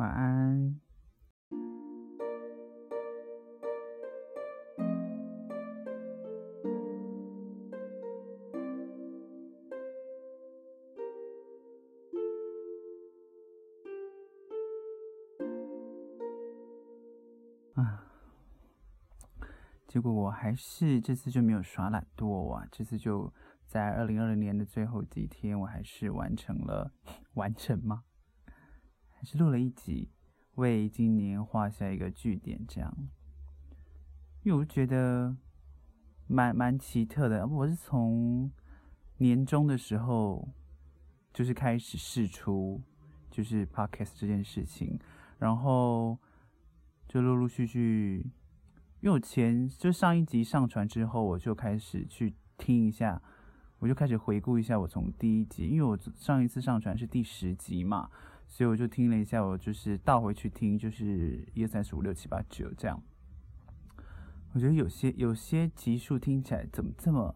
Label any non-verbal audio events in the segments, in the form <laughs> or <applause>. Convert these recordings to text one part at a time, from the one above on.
晚安。啊，结果我还是这次就没有耍懒惰啊！这次就在二零二零年的最后几天，我还是完成了，<laughs> 完成吗？还是录了一集，为今年画下一个句点，这样。因为我觉得蛮蛮奇特的，我是从年终的时候就是开始试出，就是 podcast 这件事情，然后。就陆陆续续，因为我前就上一集上传之后，我就开始去听一下，我就开始回顾一下我从第一集，因为我上一次上传是第十集嘛，所以我就听了一下，我就是倒回去听，就是一二三四五六七八九这样。我觉得有些有些集数听起来怎么这么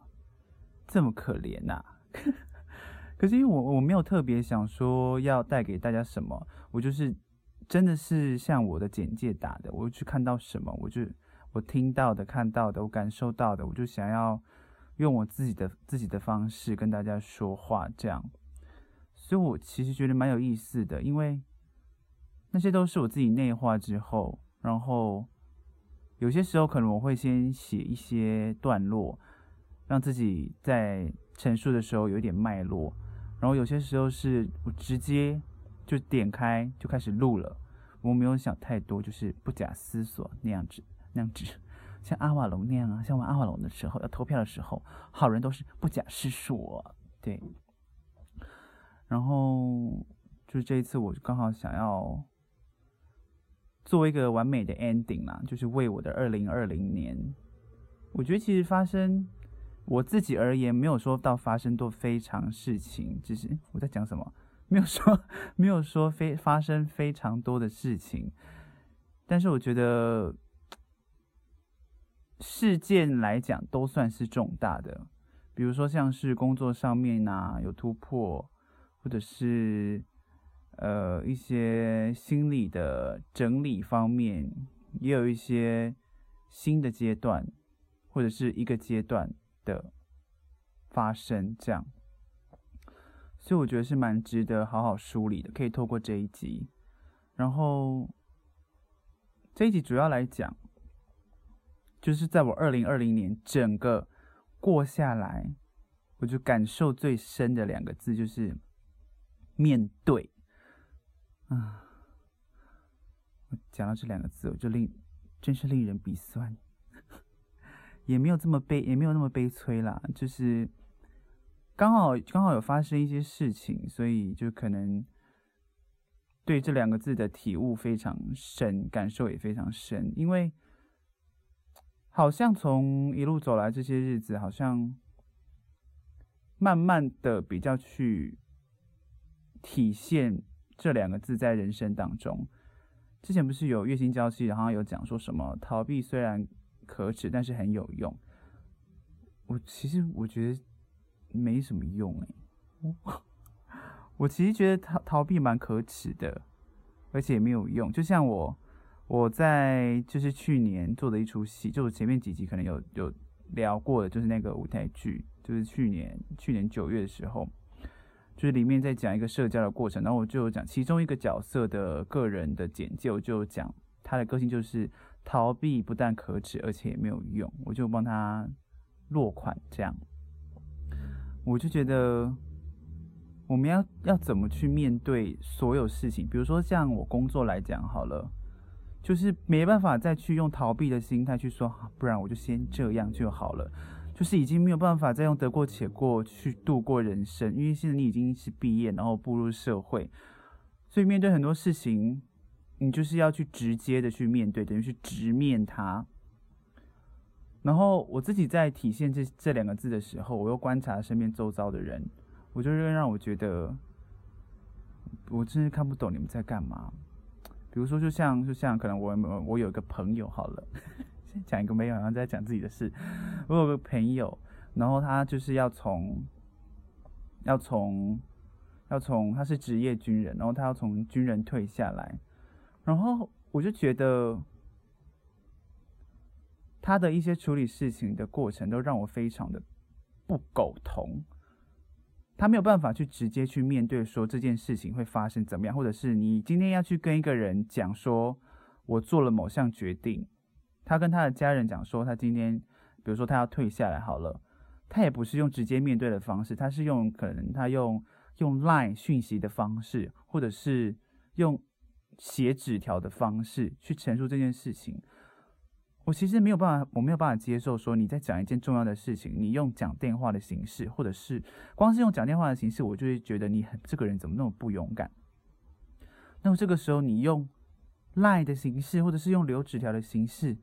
这么可怜呐、<laughs> 可是因为我我没有特别想说要带给大家什么，我就是。真的是像我的简介打的，我去看到什么，我就我听到的、看到的、我感受到的，我就想要用我自己的自己的方式跟大家说话，这样。所以我其实觉得蛮有意思的，因为那些都是我自己内化之后，然后有些时候可能我会先写一些段落，让自己在陈述的时候有一点脉络，然后有些时候是我直接。就点开就开始录了，我没有想太多，就是不假思索那样子，<laughs> 那样子，像阿瓦隆那样啊，像玩阿瓦隆的时候要投票的时候，好人都是不假思索，对。然后就是这一次，我刚好想要做一个完美的 ending 啦，就是为我的二零二零年，我觉得其实发生我自己而言，没有说到发生多非常事情，只是我在讲什么。没有说，没有说非发生非常多的事情，但是我觉得事件来讲都算是重大的，比如说像是工作上面呐、啊、有突破，或者是呃一些心理的整理方面，也有一些新的阶段，或者是一个阶段的发生这样。所以我觉得是蛮值得好好梳理的，可以透过这一集，然后这一集主要来讲，就是在我二零二零年整个过下来，我就感受最深的两个字就是面对。啊，我讲到这两个字，我就令真是令人鼻酸，<laughs> 也没有这么悲，也没有那么悲催啦，就是。刚好刚好有发生一些事情，所以就可能对这两个字的体悟非常深，感受也非常深。因为好像从一路走来这些日子，好像慢慢的比较去体现这两个字在人生当中。之前不是有月薪娇妻，然后有讲说什么逃避虽然可耻，但是很有用。我其实我觉得。没什么用哎，我 <laughs> 我其实觉得逃逃避蛮可耻的，而且也没有用。就像我我在就是去年做的一出戏，就我前面几集可能有有聊过的，就是那个舞台剧，就是去年去年九月的时候，就是里面在讲一个社交的过程，然后我就讲其中一个角色的个人的简介，我就讲他的个性就是逃避不但可耻，而且也没有用，我就帮他落款这样。我就觉得，我们要要怎么去面对所有事情？比如说像我工作来讲好了，就是没办法再去用逃避的心态去说，不然我就先这样就好了。就是已经没有办法再用得过且过去度过人生，因为现在你已经是毕业，然后步入社会，所以面对很多事情，你就是要去直接的去面对，等于去直面它。然后我自己在体现这这两个字的时候，我又观察身边周遭的人，我就会让我觉得，我真是看不懂你们在干嘛。比如说，就像就像可能我我有一个朋友好了，讲一个没有，然后再讲自己的事。我有个朋友，然后他就是要从要从要从他是职业军人，然后他要从军人退下来，然后我就觉得他的一些处理事情的过程都让我非常的不苟同。他没有办法去直接去面对说这件事情会发生怎么样，或者是你今天要去跟一个人讲说，我做了某项决定，他跟他的家人讲说他今天，比如说他要退下来好了，他也不是用直接面对的方式，他是用可能他用用 LINE 讯息的方式，或者是用写纸条的方式去陈述这件事情。我其实没有办法，我没有办法接受说你在讲一件重要的事情，你用讲电话的形式，或者是光是用讲电话的形式，我就会觉得你很这个人怎么那么不勇敢。那么这个时候你用 LINE 的形式，或者是用留纸条的形式，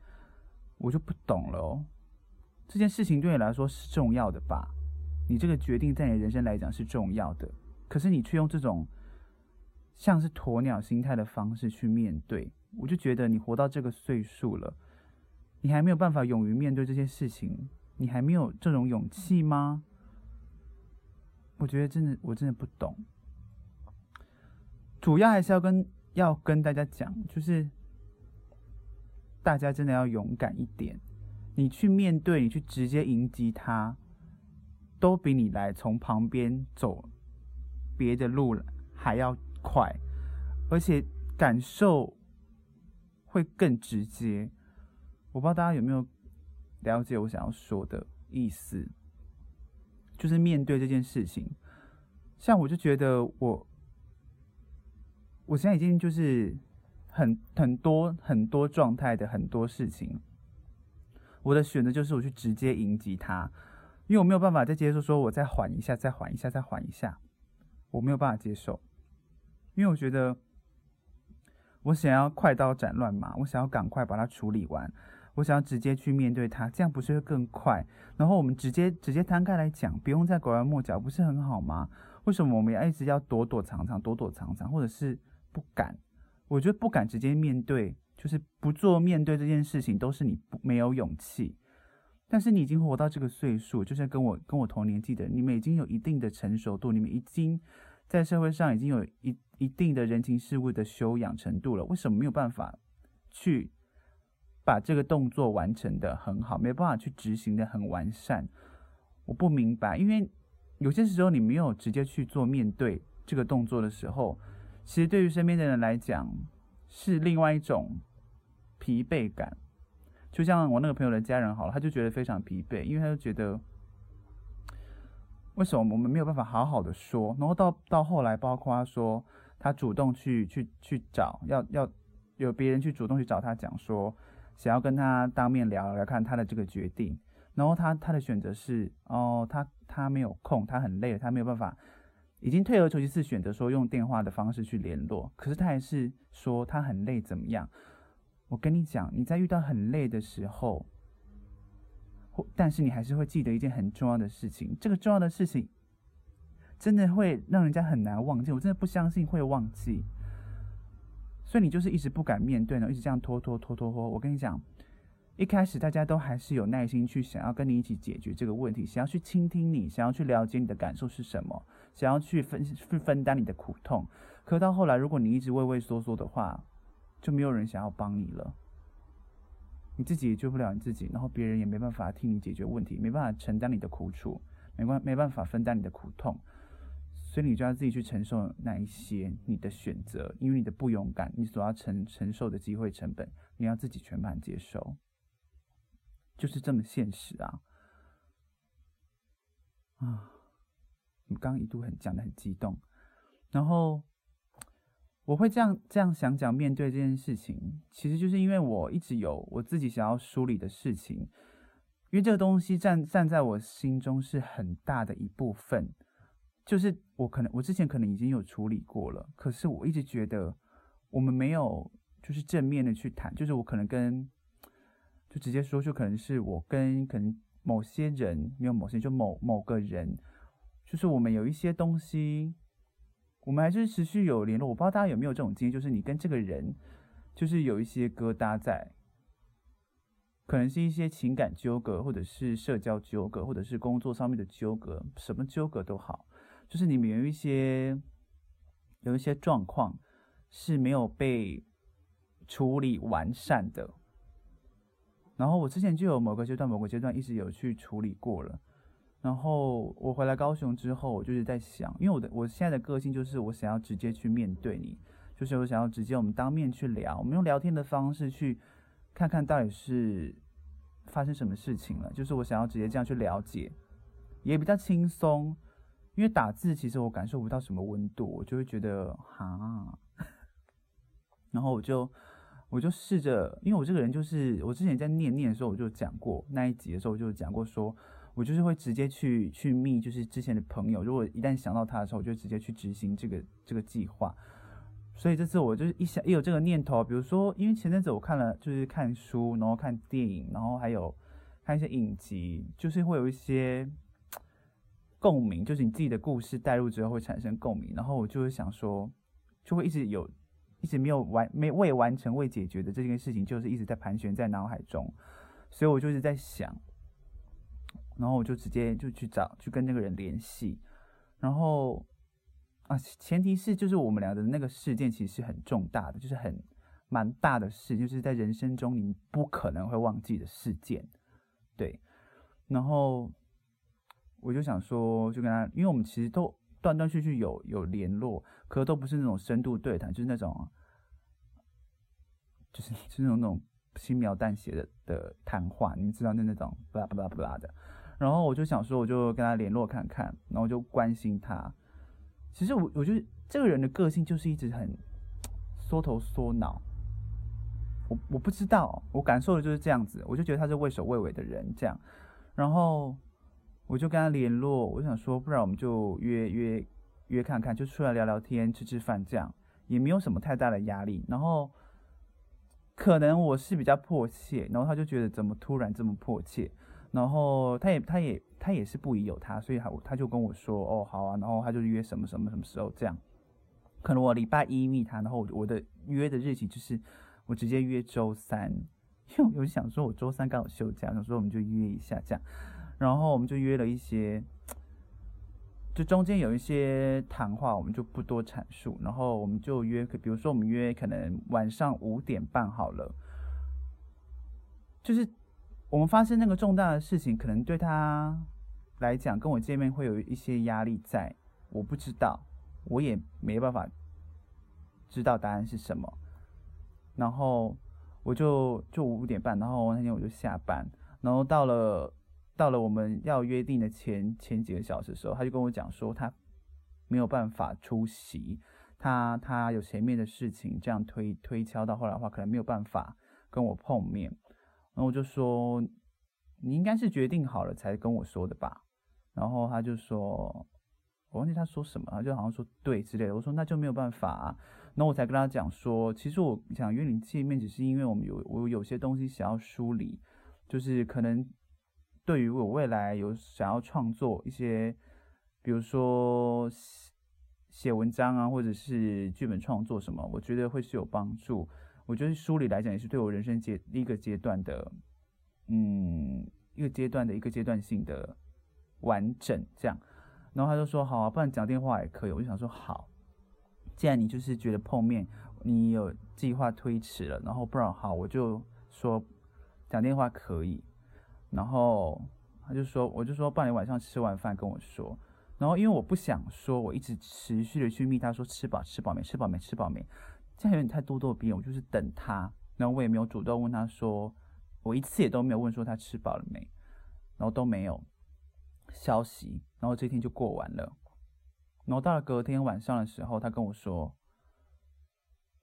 我就不懂了哦。这件事情对你来说是重要的吧？你这个决定在你人生来讲是重要的，可是你却用这种像是鸵鸟心态的方式去面对，我就觉得你活到这个岁数了。你还没有办法勇于面对这些事情，你还没有这种勇气吗？我觉得真的，我真的不懂。主要还是要跟要跟大家讲，就是大家真的要勇敢一点。你去面对，你去直接迎击他，都比你来从旁边走别的路还要快，而且感受会更直接。我不知道大家有没有了解我想要说的意思，就是面对这件事情，像我就觉得我，我现在已经就是很很多很多状态的很多事情，我的选择就是我去直接迎击他，因为我没有办法再接受说我再缓一下，再缓一下，再缓一下，我没有办法接受，因为我觉得我想要快刀斩乱麻，我想要赶快把它处理完。我想要直接去面对他，这样不是会更快？然后我们直接直接摊开来讲，不用再拐弯抹角，不是很好吗？为什么我们要一直要躲躲藏藏，躲躲藏藏，或者是不敢？我觉得不敢直接面对，就是不做面对这件事情，都是你不没有勇气。但是你已经活到这个岁数，就是跟我跟我同年纪的，你们已经有一定的成熟度，你们已经在社会上已经有一一定的人情世故的修养程度了，为什么没有办法去？把这个动作完成得很好，没办法去执行得很完善，我不明白，因为有些时候你没有直接去做面对这个动作的时候，其实对于身边的人来讲是另外一种疲惫感。就像我那个朋友的家人好了，他就觉得非常疲惫，因为他就觉得为什么我们没有办法好好的说，然后到到后来，包括他说他主动去去去找，要要有别人去主动去找他讲说。想要跟他当面聊聊看他的这个决定，然后他他的选择是哦，他他没有空，他很累，他没有办法，已经退而求其次选择说用电话的方式去联络，可是他还是说他很累怎么样？我跟你讲，你在遇到很累的时候，或但是你还是会记得一件很重要的事情，这个重要的事情真的会让人家很难忘记，我真的不相信会忘记。所以你就是一直不敢面对呢，一直这样拖拖拖拖拖。我跟你讲，一开始大家都还是有耐心去想要跟你一起解决这个问题，想要去倾听你，想要去了解你的感受是什么，想要去分去分担你的苦痛。可到后来，如果你一直畏畏缩缩的话，就没有人想要帮你了。你自己也救不了你自己，然后别人也没办法替你解决问题，没办法承担你的苦楚，没关没办法分担你的苦痛。所以你就要自己去承受那一些你的选择，因为你的不勇敢，你所要承承受的机会成本，你要自己全盘接受，就是这么现实啊！啊，刚一度很讲的很激动，然后我会这样这样想讲面对这件事情，其实就是因为我一直有我自己想要梳理的事情，因为这个东西站站在我心中是很大的一部分。就是我可能我之前可能已经有处理过了，可是我一直觉得我们没有就是正面的去谈，就是我可能跟就直接说，就可能是我跟可能某些人没有某些就某某个人，就是我们有一些东西，我们还是持续有联络。我不知道大家有没有这种经验，就是你跟这个人就是有一些疙瘩在，可能是一些情感纠葛，或者是社交纠葛，或者是工作上面的纠葛，什么纠葛都好。就是你们有一些有一些状况是没有被处理完善的。然后我之前就有某个阶段，某个阶段一直有去处理过了。然后我回来高雄之后，我就是在想，因为我的我现在的个性就是我想要直接去面对你，就是我想要直接我们当面去聊，我们用聊天的方式去看看到底是发生什么事情了，就是我想要直接这样去了解，也比较轻松。因为打字其实我感受不到什么温度，我就会觉得哈，<laughs> 然后我就我就试着，因为我这个人就是我之前在念念的时候我就讲过那一集的时候我就讲过说。我就是会直接去去密，就是之前的朋友。如果一旦想到他的时候，我就直接去执行这个这个计划。所以这次我就是一想一有这个念头，比如说，因为前阵子我看了，就是看书，然后看电影，然后还有看一些影集，就是会有一些共鸣，就是你自己的故事带入之后会产生共鸣。然后我就会想说，就会一直有一直没有完没未完成未解决的这件事情，就是一直在盘旋在脑海中。所以我就是在想。然后我就直接就去找，去跟那个人联系，然后啊，前提是就是我们俩的那个事件其实是很重大的，就是很蛮大的事，就是在人生中你不可能会忘记的事件，对。然后我就想说，就跟他，因为我们其实都断断续续有有联络，可都不是那种深度对谈，就是那种，就是就是那种那种轻描淡写的的谈话，你知道那那种巴拉巴拉巴拉的。然后我就想说，我就跟他联络看看，然后就关心他。其实我我觉得这个人的个性就是一直很缩头缩脑。我我不知道，我感受的就是这样子。我就觉得他是畏首畏尾的人这样。然后我就跟他联络，我想说，不然我们就约约约看看，就出来聊聊天、吃吃饭这样，也没有什么太大的压力。然后可能我是比较迫切，然后他就觉得怎么突然这么迫切。然后他也他也他也是不疑有他，所以他他就跟我说哦好啊，然后他就约什么什么什么时候这样，可能我礼拜一密他，然后我的约的日期就是我直接约周三，<laughs> 因为我就想说我周三刚好休假，想说我们就约一下这样，然后我们就约了一些，就中间有一些谈话，我们就不多阐述，然后我们就约，比如说我们约可能晚上五点半好了，就是。我们发生那个重大的事情，可能对他来讲，跟我见面会有一些压力在。我不知道，我也没办法知道答案是什么。然后我就就五点半，然后那天我就下班，然后到了到了我们要约定的前前几个小时的时候，他就跟我讲说他没有办法出席，他他有前面的事情，这样推推敲到后来的话，可能没有办法跟我碰面。然后我就说，你应该是决定好了才跟我说的吧。然后他就说，我忘记他说什么，他就好像说对之类的。我说那就没有办法啊。然后我才跟他讲说，其实我想约你见面，只是因为我们有我有些东西想要梳理，就是可能对于我未来有想要创作一些，比如说写文章啊，或者是剧本创作什么，我觉得会是有帮助。我觉得梳理来讲也是对我人生阶第一个阶段的，嗯，一个阶段的一个阶段性的完整这样。然后他就说好啊，不然讲电话也可以。我就想说好，既然你就是觉得碰面你有计划推迟了，然后不然好，我就说讲电话可以。然后他就说，我就说，不然你晚上吃完饭跟我说。然后因为我不想说，我一直持续的去密他说吃饱吃饱没，吃饱没，吃饱没。现在有点太咄咄逼，我就是等他，然后我也没有主动问他说，我一次也都没有问说他吃饱了没，然后都没有消息，然后这一天就过完了，然后到了隔天晚上的时候，他跟我说，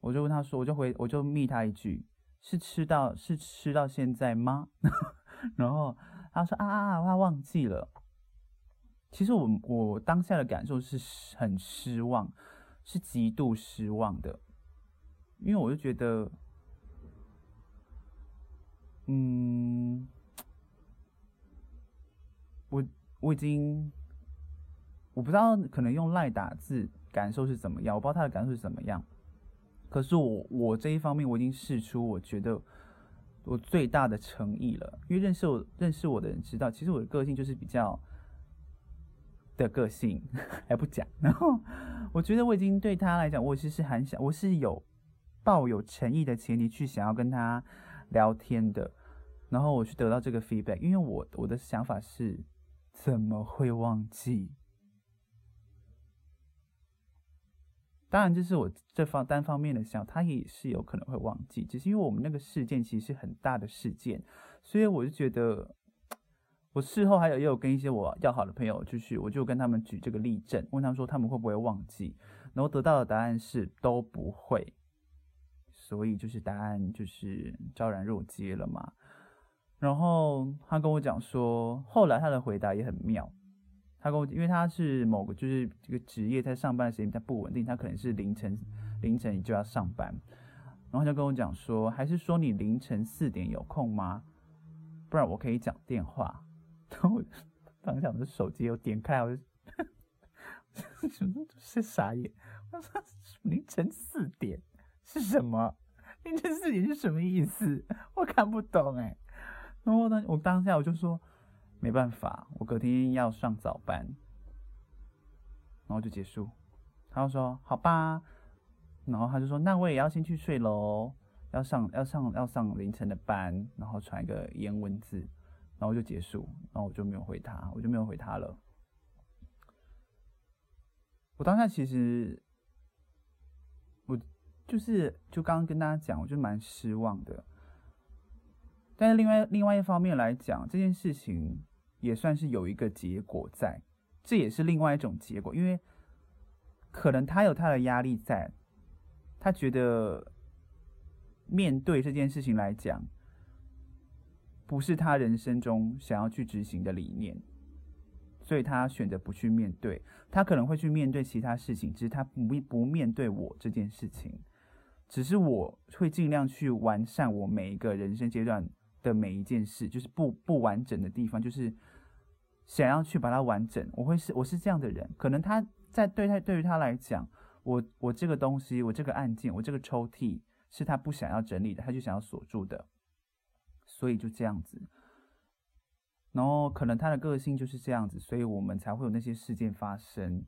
我就问他说，我就回我就密他一句，是吃到是吃到现在吗？<laughs> 然后他说啊啊啊，他忘记了。其实我我当下的感受是很失望，是极度失望的。因为我就觉得，嗯，我我已经，我不知道可能用赖打字感受是怎么样，我不知道他的感受是怎么样。可是我我这一方面我已经试出，我觉得我最大的诚意了。因为认识我认识我的人知道，其实我的个性就是比较的个性，<laughs> 还不讲。然后我觉得我已经对他来讲，我其实很想，我是有。抱有诚意的前提去想要跟他聊天的，然后我去得到这个 feedback，因为我我的想法是，怎么会忘记？当然，这是我这方单方面的想，他也是有可能会忘记，只是因为我们那个事件其实是很大的事件，所以我就觉得，我事后还有也有跟一些我要好的朋友，就是我就跟他们举这个例证，问他们说他们会不会忘记，然后得到的答案是都不会，所以就是答案就是昭然若揭了嘛。然后他跟我讲说，后来他的回答也很妙。他跟我，因为他是某个就是这个职业，在上班时间比较不稳定，他可能是凌晨凌晨就要上班，然后他就跟我讲说，还是说你凌晨四点有空吗？不然我可以讲电话。<laughs> 然后我当下我的手机又点开，我就什么是傻眼？我说 <laughs> 凌晨四点是什么？凌晨四点是什么意思？我看不懂哎。然后呢，我当下我就说。没办法，我隔天要上早班，然后就结束。他就说：“好吧。”然后他就说：“那我也要先去睡喽，要上要上要上凌晨的班。”然后传一个颜文字，然后就结束。然后我就没有回他，我就没有回他了。我当下其实，就是就刚刚跟大家讲，我就蛮失望的。但是另外另外一方面来讲，这件事情。也算是有一个结果在，这也是另外一种结果，因为可能他有他的压力在，他觉得面对这件事情来讲，不是他人生中想要去执行的理念，所以他选择不去面对。他可能会去面对其他事情，只是他不不面对我这件事情，只是我会尽量去完善我每一个人生阶段的每一件事，就是不不完整的地方，就是想要去把它完整。我会是我是这样的人，可能他在对他对于他来讲，我我这个东西，我这个案件，我这个抽屉是他不想要整理的，他就想要锁住的，所以就这样子。然后可能他的个性就是这样子，所以我们才会有那些事件发生。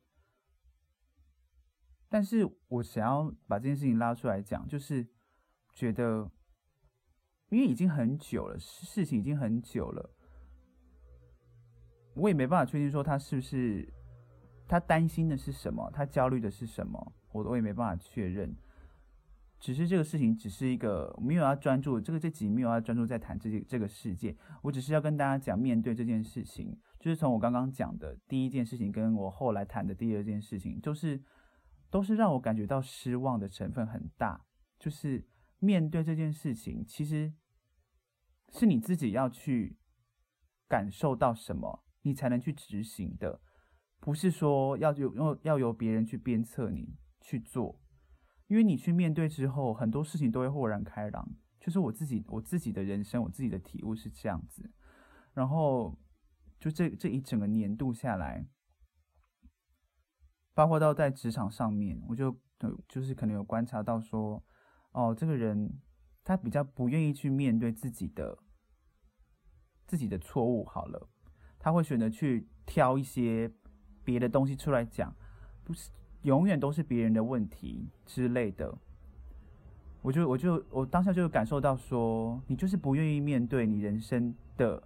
但是我想要把这件事情拉出来讲，就是觉得。因为已经很久了，事情已经很久了，我也没办法确定说他是不是他担心的是什么，他焦虑的是什么，我我也没办法确认。只是这个事情只是一个没有要专注，这个这集没有要专注在谈这这个世界，我只是要跟大家讲，面对这件事情，就是从我刚刚讲的第一件事情，跟我后来谈的第二件事情，就是都是让我感觉到失望的成分很大，就是面对这件事情，其实。是你自己要去感受到什么，你才能去执行的，不是说要有要要由别人去鞭策你去做，因为你去面对之后，很多事情都会豁然开朗。就是我自己我自己的人生，我自己的体悟是这样子。然后就这这一整个年度下来，包括到在职场上面，我就就是可能有观察到说，哦，这个人。他比较不愿意去面对自己的自己的错误，好了，他会选择去挑一些别的东西出来讲，不是永远都是别人的问题之类的。我就我就我当下就感受到说，你就是不愿意面对你人生的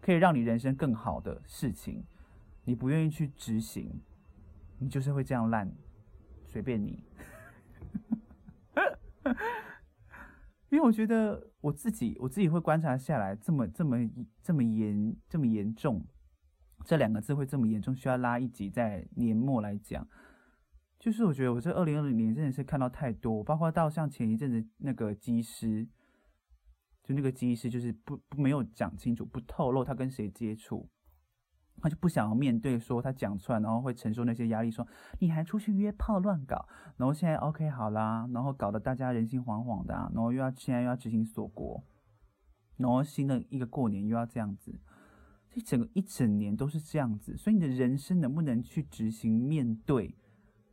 可以让你人生更好的事情，你不愿意去执行，你就是会这样烂，随便你。因为我觉得我自己，我自己会观察下来，这么这么这么严这么严重，这两个字会这么严重，需要拉一集在年末来讲。就是我觉得我这二零二零年真的是看到太多，包括到像前一阵子那个机师，就那个机师就是不不没有讲清楚，不透露他跟谁接触。他就不想要面对，说他讲出来，然后会承受那些压力。说你还出去约炮乱搞，然后现在 OK 好啦，然后搞得大家人心惶惶的，然后又要现在又要执行锁国，然后新的一个过年又要这样子，这整个一整年都是这样子。所以你的人生能不能去执行面对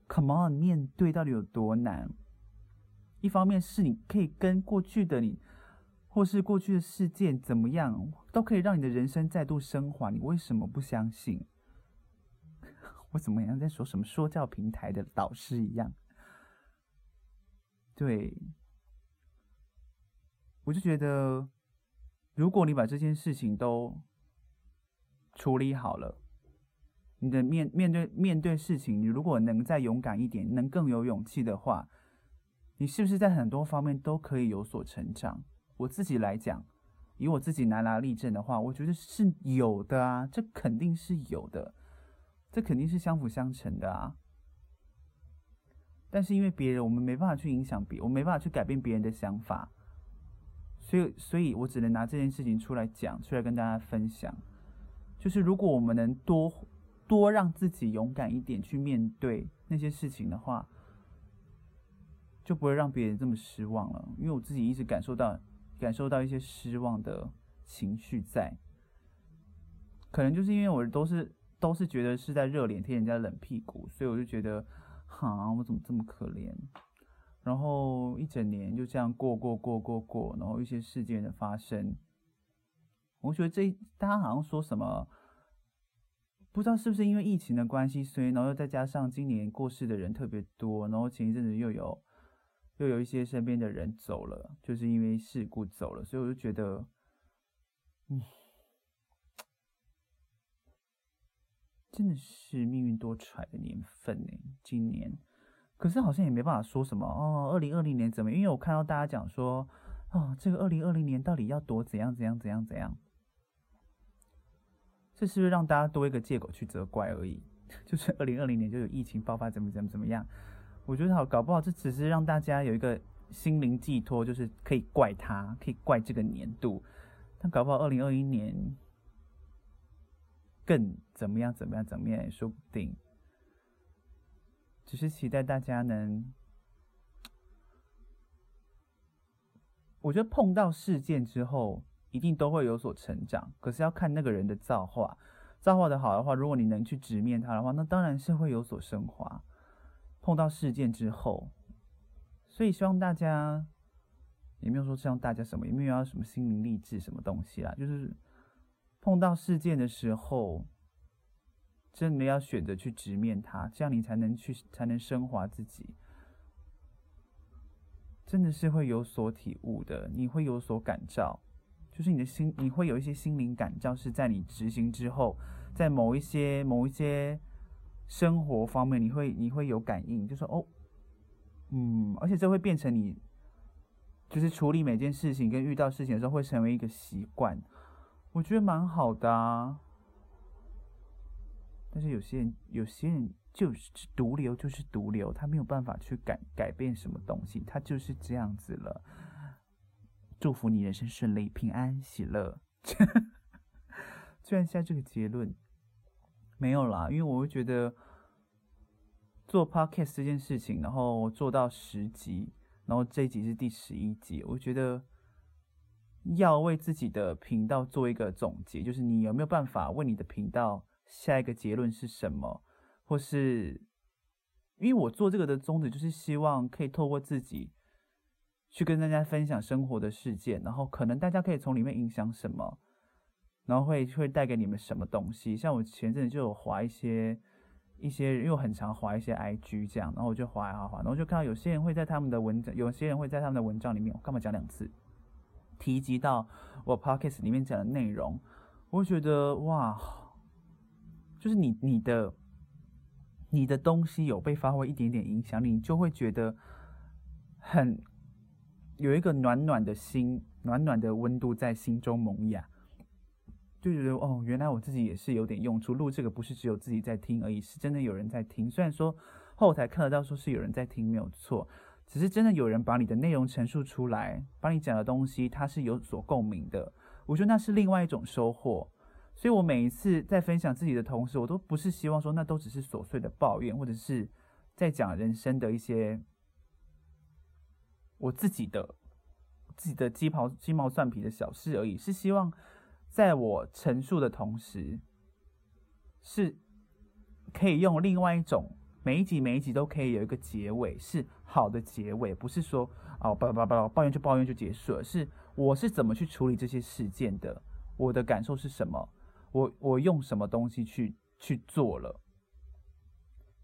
？Come on，面对到底有多难？一方面是你可以跟过去的你。或是过去的事件怎么样，都可以让你的人生再度升华。你为什么不相信？<laughs> 我怎么样在说什么说教平台的导师一样？对，我就觉得，如果你把这件事情都处理好了，你的面面对面对事情，你如果能再勇敢一点，能更有勇气的话，你是不是在很多方面都可以有所成长？我自己来讲，以我自己拿来例证的话，我觉得是有的啊，这肯定是有的，这肯定是相辅相成的啊。但是因为别人，我们没办法去影响别，我没办法去改变别人的想法，所以，所以我只能拿这件事情出来讲，出来跟大家分享。就是如果我们能多多让自己勇敢一点去面对那些事情的话，就不会让别人这么失望了。因为我自己一直感受到感受到一些失望的情绪在，可能就是因为我都是都是觉得是在热脸贴人家冷屁股，所以我就觉得，哈，我怎么这么可怜？然后一整年就这样过过过过过，然后一些事件的发生。我觉得这大家好像说什么，不知道是不是因为疫情的关系，所以然后又再加上今年过世的人特别多，然后前一阵子又有又有一些身边的人走了，就是因为事故走了，所以我就觉得，嗯，真的是命运多舛的年份呢，今年，可是好像也没办法说什么哦，二零二零年怎么？因为我看到大家讲说，哦，这个二零二零年到底要多怎样怎样怎样怎样。这是不是让大家多一个借口去责怪而已？<laughs> 就是二零二零年就有疫情爆发，怎么怎么怎么样？我觉得好，搞不好这只是让大家有一个心灵寄托，就是可以怪他，可以怪这个年度。但搞不好二零二一年更怎么样？怎么样？怎么样？也说不定。只是期待大家能，我觉得碰到事件之后。一定都会有所成长，可是要看那个人的造化。造化的好的话，如果你能去直面他的话，那当然是会有所升华。碰到事件之后，所以希望大家也没有说希望大家什么，也没有要什么心灵励志什么东西啦，就是碰到事件的时候，真的要选择去直面它，这样你才能去才能升华自己。真的是会有所体悟的，你会有所感召。就是你的心，你会有一些心灵感召，是在你执行之后，在某一些某一些生活方面，你会你会有感应，就说哦，嗯，而且这会变成你，就是处理每件事情跟遇到事情的时候，会成为一个习惯，我觉得蛮好的啊。但是有些人，有些人就是毒瘤，就是毒瘤，他没有办法去改改变什么东西，他就是这样子了。祝福你人生顺利、平安、喜乐。<laughs> 居然下这个结论没有啦，因为我会觉得做 podcast 这件事情，然后做到十集，然后这一集是第十一集，我觉得要为自己的频道做一个总结，就是你有没有办法为你的频道下一个结论是什么，或是因为我做这个的宗旨，就是希望可以透过自己。去跟大家分享生活的事件，然后可能大家可以从里面影响什么，然后会会带给你们什么东西。像我前阵子就有滑一些一些，又很常滑一些 IG 这样，然后我就滑滑滑，然后就看到有些人会在他们的文章，有些人会在他们的文章里面，我干嘛讲两次，提及到我 Podcast 里面讲的内容，我觉得哇，就是你你的你的东西有被发挥一点点影响力，你就会觉得很。有一个暖暖的心，暖暖的温度在心中萌芽，就觉得哦，原来我自己也是有点用处。录这个不是只有自己在听而已，是真的有人在听。虽然说后台看得到说是有人在听，没有错，只是真的有人把你的内容陈述出来，把你讲的东西，它是有所共鸣的。我觉得那是另外一种收获。所以我每一次在分享自己的同时，我都不是希望说那都只是琐碎的抱怨，或者是在讲人生的一些。我自己的自己的鸡毛鸡毛蒜皮的小事而已，是希望在我陈述的同时，是可以用另外一种每一集每一集都可以有一个结尾，是好的结尾，不是说哦，叭叭叭抱怨就抱怨就结束了，是我是怎么去处理这些事件的，我的感受是什么，我我用什么东西去去做了，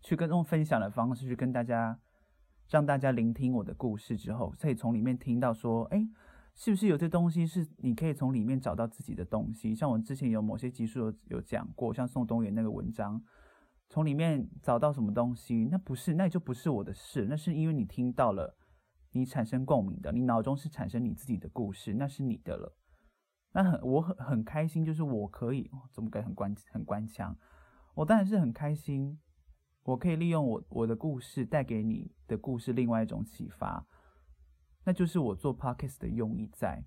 去跟用分享的方式去跟大家。让大家聆听我的故事之后，可以从里面听到说，哎，是不是有些东西是你可以从里面找到自己的东西？像我之前有某些集数有有讲过，像宋东元那个文章，从里面找到什么东西，那不是，那也就不是我的事，那是因为你听到了，你产生共鸣的，你脑中是产生你自己的故事，那是你的了。那很我很很开心，就是我可以怎么改很官很官腔，我当然是很开心，我可以利用我我的故事带给你的故事另外一种启发。那就是我做 podcast 的用意在，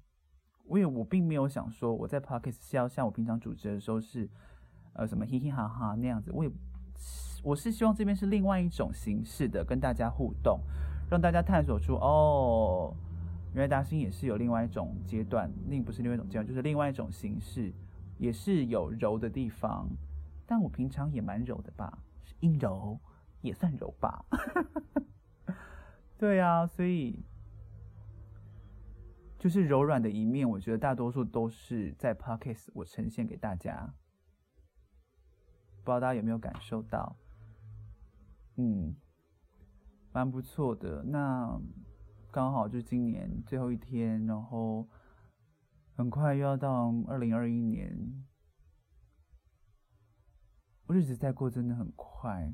因为我并没有想说我在 podcast 是要像我平常主持的时候是，呃，什么嘻嘻哈哈那样子。我也我是希望这边是另外一种形式的跟大家互动，让大家探索出哦，原来达欣也是有另外一种阶段，另不是另外一种阶段，就是另外一种形式，也是有柔的地方。但我平常也蛮柔的吧，是阴柔也算柔吧。<laughs> 对啊，所以。就是柔软的一面，我觉得大多数都是在 Podcast 我呈现给大家，不知道大家有没有感受到？嗯，蛮不错的。那刚好就今年最后一天，然后很快又要到二零二一年，日子在过，真的很快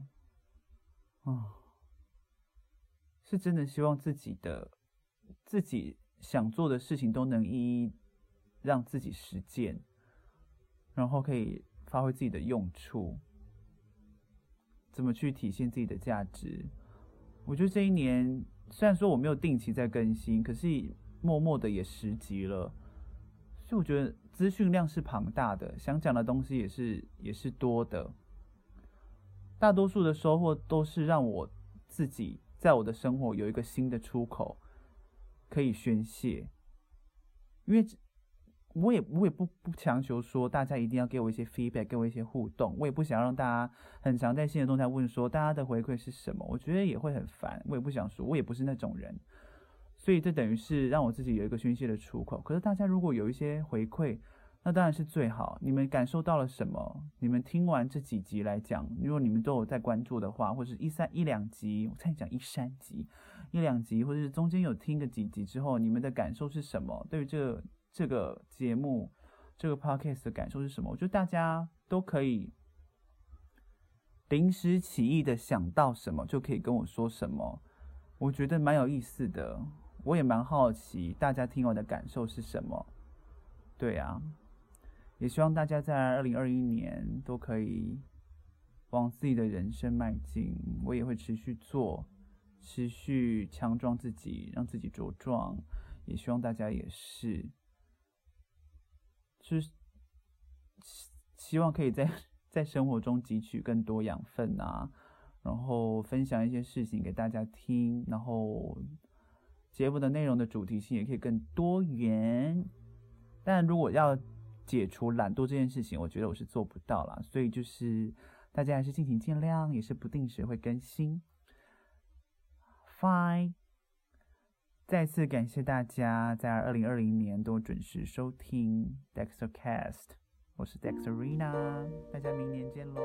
啊，是真的希望自己的自己。想做的事情都能一一让自己实践，然后可以发挥自己的用处，怎么去体现自己的价值？我觉得这一年虽然说我没有定期在更新，可是默默的也十集了，所以我觉得资讯量是庞大的，想讲的东西也是也是多的。大多数的收获都是让我自己在我的生活有一个新的出口。可以宣泄，因为我也我也不不强求说大家一定要给我一些 feedback，给我一些互动，我也不想让大家很常在现实动态问说大家的回馈是什么，我觉得也会很烦，我也不想说，我也不是那种人，所以这等于是让我自己有一个宣泄的出口。可是大家如果有一些回馈，那当然是最好。你们感受到了什么？你们听完这几集来讲，如果你们都有在关注的话，或者一三一两集，我再讲一三集。一两集，或者是中间有听个几集之后，你们的感受是什么？对于这个这个节目，这个 podcast 的感受是什么？我觉得大家都可以临时起意的想到什么，就可以跟我说什么。我觉得蛮有意思的，我也蛮好奇大家听完的感受是什么。对啊，也希望大家在二零二一年都可以往自己的人生迈进。我也会持续做。持续强壮自己，让自己茁壮，也希望大家也是，就是 <laughs> 希望可以在在生活中汲取更多养分啊，然后分享一些事情给大家听，然后节目的内容的主题性也可以更多元。但如果要解除懒惰这件事情，我觉得我是做不到啦，所以就是大家还是敬请见谅，也是不定时会更新。Fine，再次感谢大家在二零二零年都准时收听 Dextercast，我是 Dexterina，大家明年见喽。